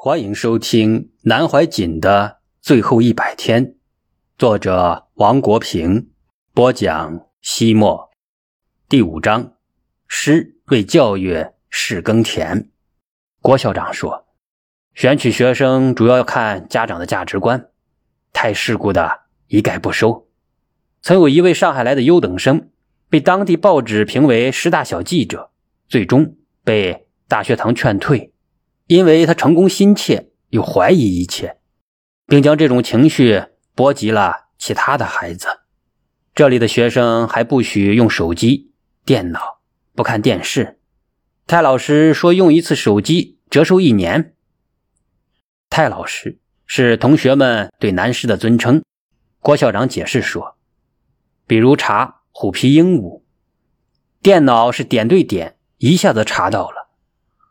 欢迎收听南怀瑾的最后一百天，作者王国平播讲。西莫第五章：师为教育是耕田。郭校长说：“选取学生主要看家长的价值观，太世故的一概不收。”曾有一位上海来的优等生，被当地报纸评为师大小记者，最终被大学堂劝退。因为他成功心切，又怀疑一切，并将这种情绪波及了其他的孩子。这里的学生还不许用手机、电脑，不看电视。泰老师说，用一次手机折寿一年。泰老师是同学们对男士的尊称。郭校长解释说，比如查虎皮鹦鹉，电脑是点对点，一下子查到了。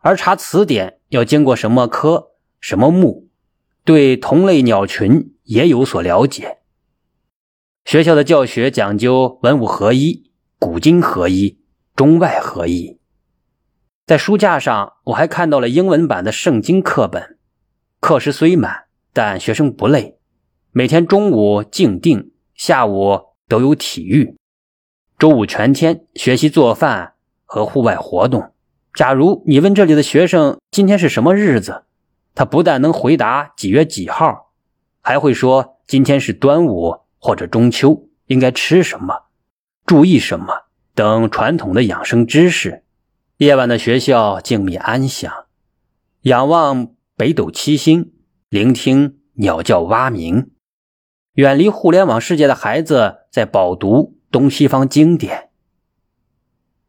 而查词典要经过什么科、什么目，对同类鸟群也有所了解。学校的教学讲究文武合一、古今合一、中外合一。在书架上，我还看到了英文版的圣经课本。课时虽满，但学生不累。每天中午静定，下午都有体育，周五全天学习做饭和户外活动。假如你问这里的学生今天是什么日子，他不但能回答几月几号，还会说今天是端午或者中秋，应该吃什么，注意什么等传统的养生知识。夜晚的学校静谧安详，仰望北斗七星，聆听鸟叫蛙鸣，远离互联网世界的孩子在饱读东西方经典。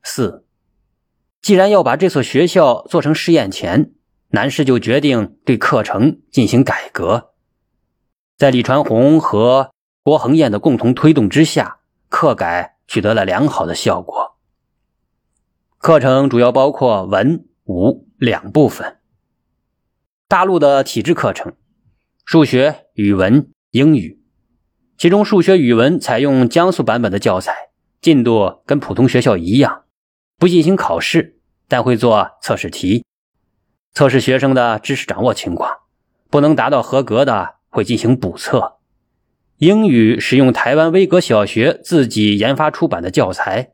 四。既然要把这所学校做成试验田，南师就决定对课程进行改革。在李传红和郭恒彦的共同推动之下，课改取得了良好的效果。课程主要包括文武两部分。大陆的体制课程，数学、语文、英语，其中数学、语文采用江苏版本的教材，进度跟普通学校一样，不进行考试。但会做测试题，测试学生的知识掌握情况，不能达到合格的会进行补测。英语使用台湾威格小学自己研发出版的教材，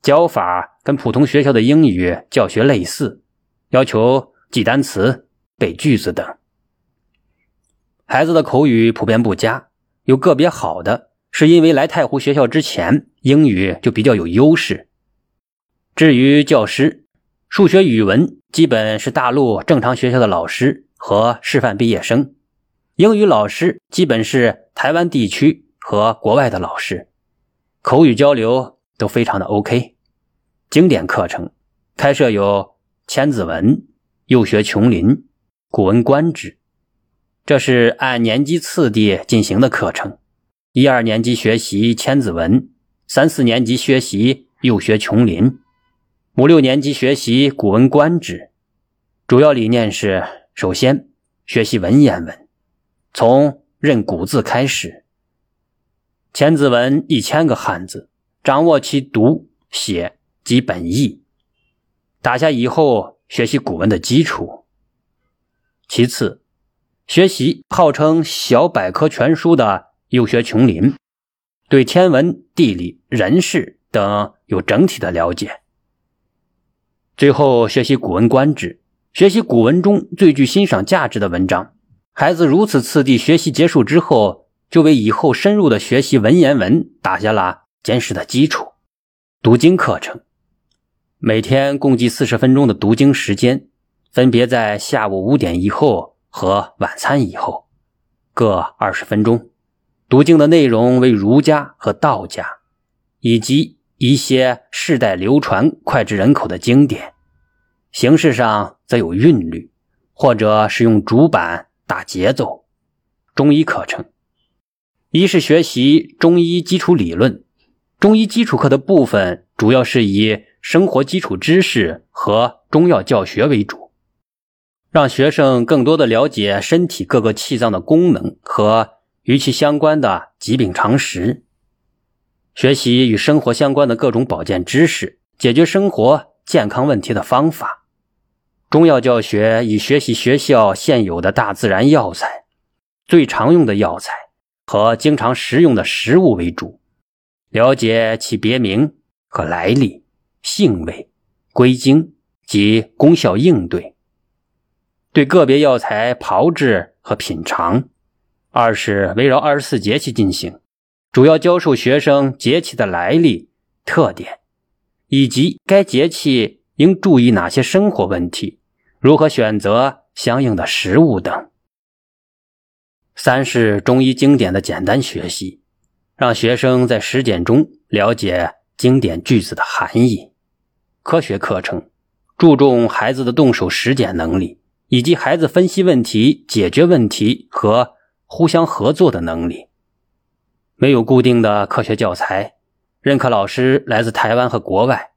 教法跟普通学校的英语教学类似，要求记单词、背句子等。孩子的口语普遍不佳，有个别好的，是因为来太湖学校之前英语就比较有优势。至于教师，数学、语文基本是大陆正常学校的老师和师范毕业生；英语老师基本是台湾地区和国外的老师，口语交流都非常的 OK。经典课程。开设有《千字文》《幼学琼林》《古文观止》，这是按年级次第进行的课程：一二年级学习《千字文》，三四年级学习《幼学琼林》。五六年级学习《古文观止》，主要理念是：首先学习文言文，从认古字开始，《千字文》一千个汉字，掌握其读写及本意，打下以后学习古文的基础。其次，学习号称小百科全书的《幼学琼林》，对天文、地理、人事等有整体的了解。最后学习《古文观止》，学习古文中最具欣赏价值的文章。孩子如此次第学习结束之后，就为以后深入的学习文言文打下了坚实的基础。读经课程，每天共计四十分钟的读经时间，分别在下午五点以后和晚餐以后，各二十分钟。读经的内容为儒家和道家，以及。一些世代流传、脍炙人口的经典，形式上则有韵律，或者是用竹板打节奏。中医课程，一是学习中医基础理论。中医基础课的部分主要是以生活基础知识和中药教学为主，让学生更多的了解身体各个气脏的功能和与其相关的疾病常识。学习与生活相关的各种保健知识，解决生活健康问题的方法。中药教学以学习学校现有的大自然药材、最常用的药材和经常食用的食物为主，了解其别名和来历、性味、归经及功效应对。对个别药材炮制和品尝。二是围绕二十四节气进行，主要教授学生节气的来历、特点，以及该节气应注意哪些生活问题。如何选择相应的食物等。三是中医经典的简单学习，让学生在实践中了解经典句子的含义。科学课程注重孩子的动手实践能力，以及孩子分析问题、解决问题和互相合作的能力。没有固定的科学教材，任课老师来自台湾和国外。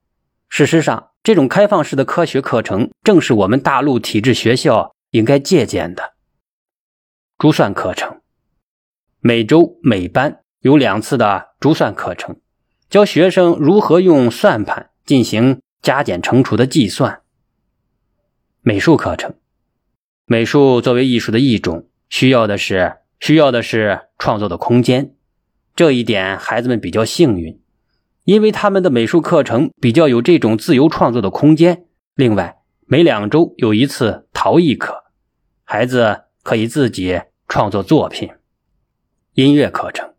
事实上。这种开放式的科学课程，正是我们大陆体制学校应该借鉴的。珠算课程，每周每班有两次的珠算课程，教学生如何用算盘进行加减乘除的计算。美术课程，美术作为艺术的一种，需要的是需要的是创作的空间，这一点孩子们比较幸运。因为他们的美术课程比较有这种自由创作的空间。另外，每两周有一次陶艺课，孩子可以自己创作作品。音乐课程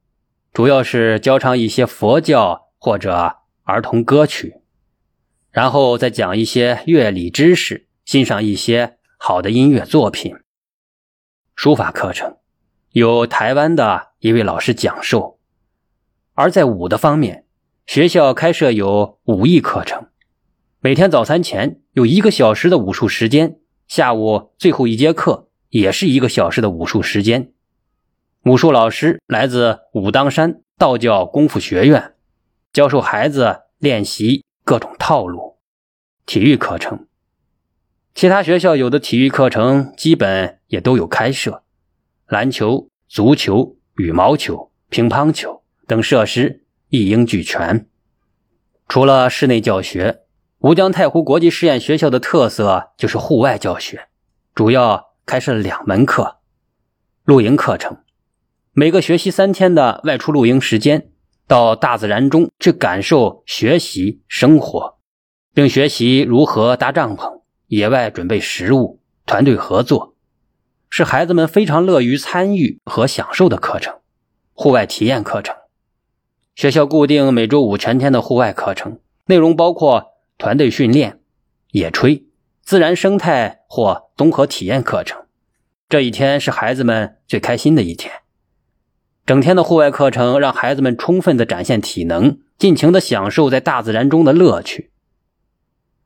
主要是教唱一些佛教或者儿童歌曲，然后再讲一些乐理知识，欣赏一些好的音乐作品。书法课程由台湾的一位老师讲授，而在武的方面。学校开设有武艺课程，每天早餐前有一个小时的武术时间，下午最后一节课也是一个小时的武术时间。武术老师来自武当山道教功夫学院，教授孩子练习各种套路。体育课程，其他学校有的体育课程基本也都有开设，篮球、足球、羽毛球、乒乓球等设施。一应俱全。除了室内教学，吴江太湖国际实验学校的特色就是户外教学，主要开设两门课：露营课程，每个学习三天的外出露营时间，到大自然中去感受、学习、生活，并学习如何搭帐篷、野外准备食物、团队合作，是孩子们非常乐于参与和享受的课程。户外体验课程。学校固定每周五全天的户外课程，内容包括团队训练、野炊、自然生态或综合体验课程。这一天是孩子们最开心的一天。整天的户外课程让孩子们充分的展现体能，尽情的享受在大自然中的乐趣。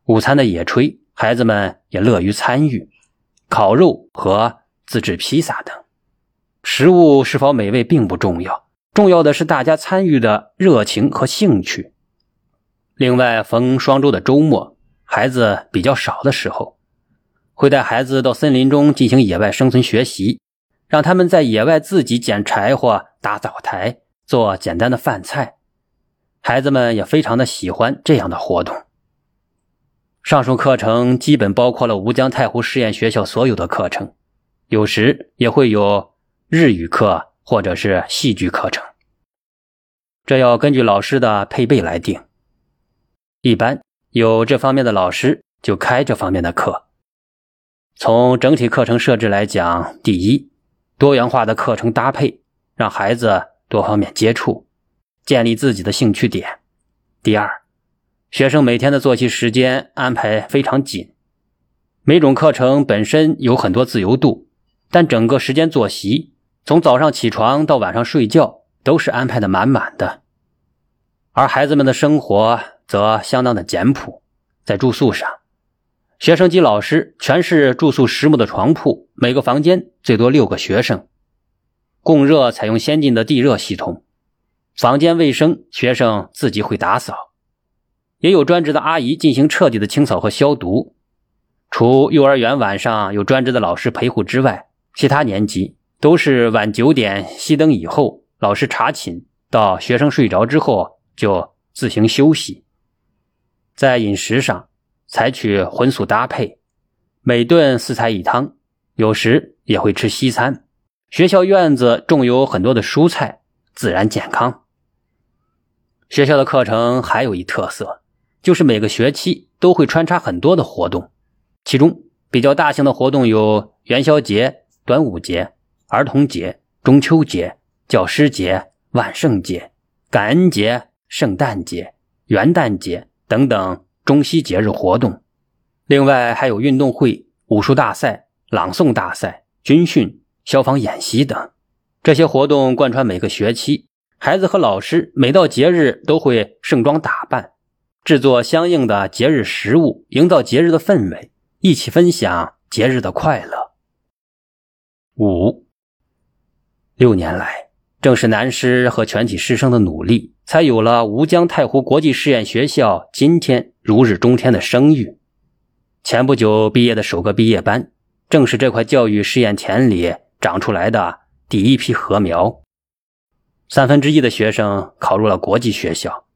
午餐的野炊，孩子们也乐于参与，烤肉和自制披萨等。食物是否美味并不重要。重要的是大家参与的热情和兴趣。另外，逢双周的周末，孩子比较少的时候，会带孩子到森林中进行野外生存学习，让他们在野外自己捡柴火、打灶台、做简单的饭菜。孩子们也非常的喜欢这样的活动。上述课程基本包括了吴江太湖实验学校所有的课程，有时也会有日语课。或者是戏剧课程，这要根据老师的配备来定。一般有这方面的老师就开这方面的课。从整体课程设置来讲，第一，多元化的课程搭配，让孩子多方面接触，建立自己的兴趣点。第二，学生每天的作息时间安排非常紧，每种课程本身有很多自由度，但整个时间作息。从早上起床到晚上睡觉，都是安排的满满的，而孩子们的生活则相当的简朴。在住宿上，学生及老师全是住宿实木的床铺，每个房间最多六个学生。供热采用先进的地热系统，房间卫生学生自己会打扫，也有专职的阿姨进行彻底的清扫和消毒。除幼儿园晚上有专职的老师陪护之外，其他年级。都是晚九点熄灯以后，老师查寝，到学生睡着之后就自行休息。在饮食上，采取荤素搭配，每顿四菜一汤，有时也会吃西餐。学校院子种有很多的蔬菜，自然健康。学校的课程还有一特色，就是每个学期都会穿插很多的活动，其中比较大型的活动有元宵节、端午节、儿童节、中秋节、教师节、万圣节、感恩节、圣诞节、元旦节等等中西节日活动。另外还有运动会、武术大赛、朗诵大赛、军训、消防演习等，这些活动贯穿每个学期。孩子和老师每到节日都会盛装打扮，制作相应的节日食物，营造节日的氛围，一起分享节日的快乐。五六年来，正是南师和全体师生的努力，才有了吴江太湖国际实验学校今天如日中天的声誉。前不久毕业的首个毕业班，正是这块教育试验田里长出来的第一批禾苗。三分之一的学生考入了国际学校，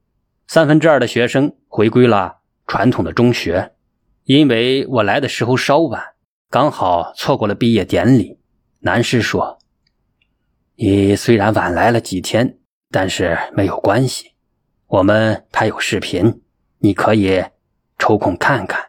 三分之二的学生回归了传统的中学。因为我来的时候稍晚，刚好错过了毕业典礼。南师说：“你虽然晚来了几天，但是没有关系，我们拍有视频，你可以抽空看看。”